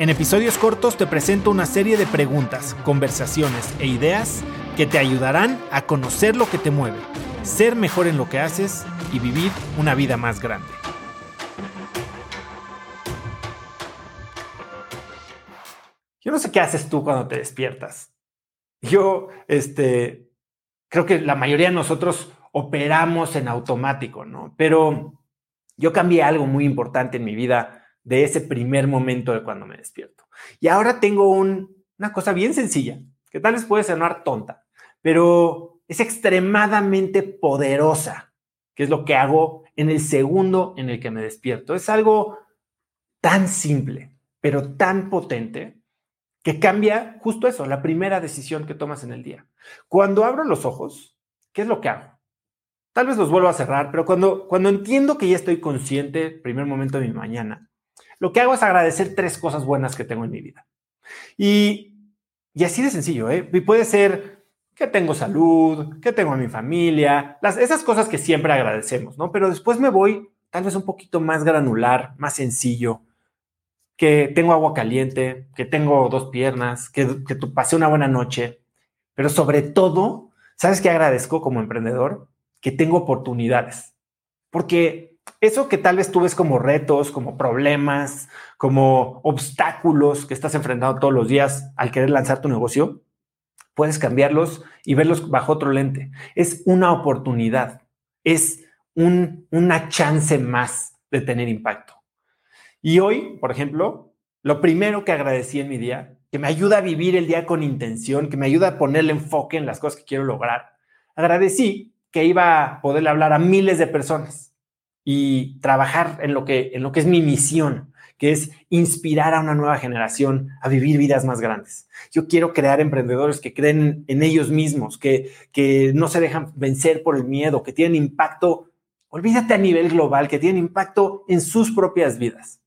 En episodios cortos te presento una serie de preguntas, conversaciones e ideas que te ayudarán a conocer lo que te mueve, ser mejor en lo que haces y vivir una vida más grande. Yo no sé qué haces tú cuando te despiertas. Yo, este, creo que la mayoría de nosotros operamos en automático, ¿no? Pero yo cambié algo muy importante en mi vida de ese primer momento de cuando me despierto. Y ahora tengo una cosa bien sencilla, que tal vez puede sonar tonta, pero es extremadamente poderosa, que es lo que hago en el segundo en el que me despierto. Es algo tan simple, pero tan potente, que cambia justo eso, la primera decisión que tomas en el día. Cuando abro los ojos, ¿qué es lo que hago? Tal vez los vuelvo a cerrar, pero cuando, cuando entiendo que ya estoy consciente, primer momento de mi mañana, lo que hago es agradecer tres cosas buenas que tengo en mi vida. Y, así de sencillo, ¿eh? Y puede ser que tengo salud, que tengo a mi familia, las, esas cosas que siempre agradecemos, ¿no? Pero después me voy tal vez un poquito más granular, más sencillo, que tengo agua caliente, que tengo dos piernas, que, que pasé una buena noche, pero sobre todo, ¿sabes qué agradezco como emprendedor? Que tengo oportunidades, porque eso que tal vez tú ves como retos, como problemas, como obstáculos que estás enfrentando todos los días al querer lanzar tu negocio, puedes cambiarlos y verlos bajo otro lente. Es una oportunidad, es un, una chance más de tener impacto. Y hoy, por ejemplo, lo primero que agradecí en mi día, que me ayuda a vivir el día con intención, que me ayuda a ponerle enfoque en las cosas que quiero lograr, agradecí que iba a poderle hablar a miles de personas y trabajar en lo que, en lo que es mi misión, que es inspirar a una nueva generación a vivir vidas más grandes. Yo quiero crear emprendedores que creen en ellos mismos, que, que no se dejan vencer por el miedo, que tienen impacto, olvídate a nivel global, que tienen impacto en sus propias vidas,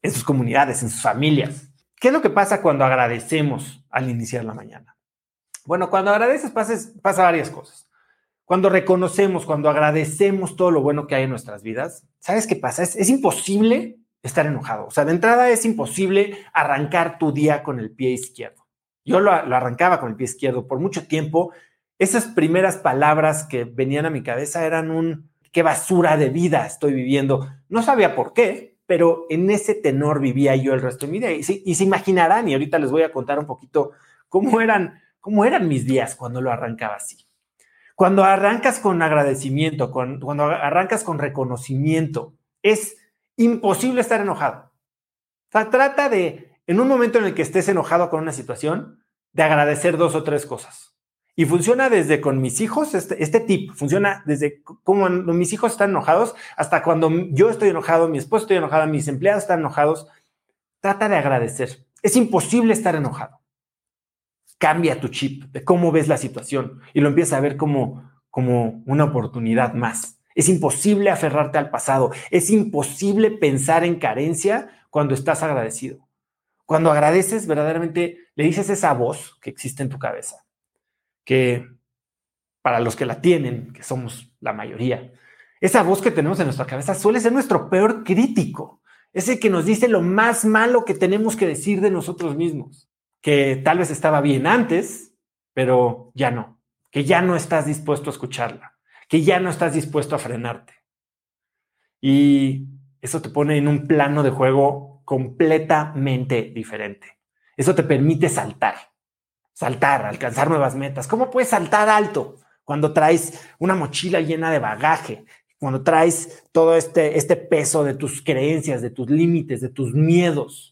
en sus comunidades, en sus familias. ¿Qué es lo que pasa cuando agradecemos al iniciar la mañana? Bueno, cuando agradeces pasa, pasa varias cosas. Cuando reconocemos, cuando agradecemos todo lo bueno que hay en nuestras vidas, ¿sabes qué pasa? Es, imposible estar enojado. O sea, de entrada es imposible arrancar tu día con el pie izquierdo. Yo lo, arrancaba con el pie izquierdo por mucho tiempo. Esas primeras palabras que venían a mi cabeza eran un, qué basura de vida estoy viviendo. No sabía por qué, pero en ese tenor vivía yo el resto de mi vida. Y, y se imaginarán, y ahorita les voy a contar un poquito cómo eran, cómo eran mis días cuando lo arrancaba así. Cuando arrancas con agradecimiento, cuando arrancas con reconocimiento, es imposible estar enojado. Trata de, en un momento en el que estés enojado con una situación, de agradecer dos o tres cosas. Y funciona desde con mis hijos, este, este tip funciona desde como mis hijos están enojados hasta cuando yo estoy enojado, mi esposo estoy enojado, mis empleados están enojados. Trata de agradecer. Es imposible estar enojado cambia tu chip de cómo ves la situación y lo empiezas a ver como, como una oportunidad más. Es imposible aferrarte al pasado, es imposible pensar en carencia cuando estás agradecido. Cuando agradeces, verdaderamente le dices esa voz que existe en tu cabeza, que para los que la tienen, que somos la mayoría, esa voz que tenemos en nuestra cabeza suele ser nuestro peor crítico, es el que nos dice lo más malo que tenemos que decir de nosotros mismos que tal vez estaba bien antes, pero ya no, que ya no estás dispuesto a escucharla, que ya no estás dispuesto a frenarte. Y eso te pone en un plano de juego completamente diferente. Eso te permite saltar, saltar, alcanzar nuevas metas. ¿Cómo puedes saltar alto cuando traes una mochila llena de bagaje? Cuando traes todo este, este peso de tus creencias, de tus límites, de tus miedos.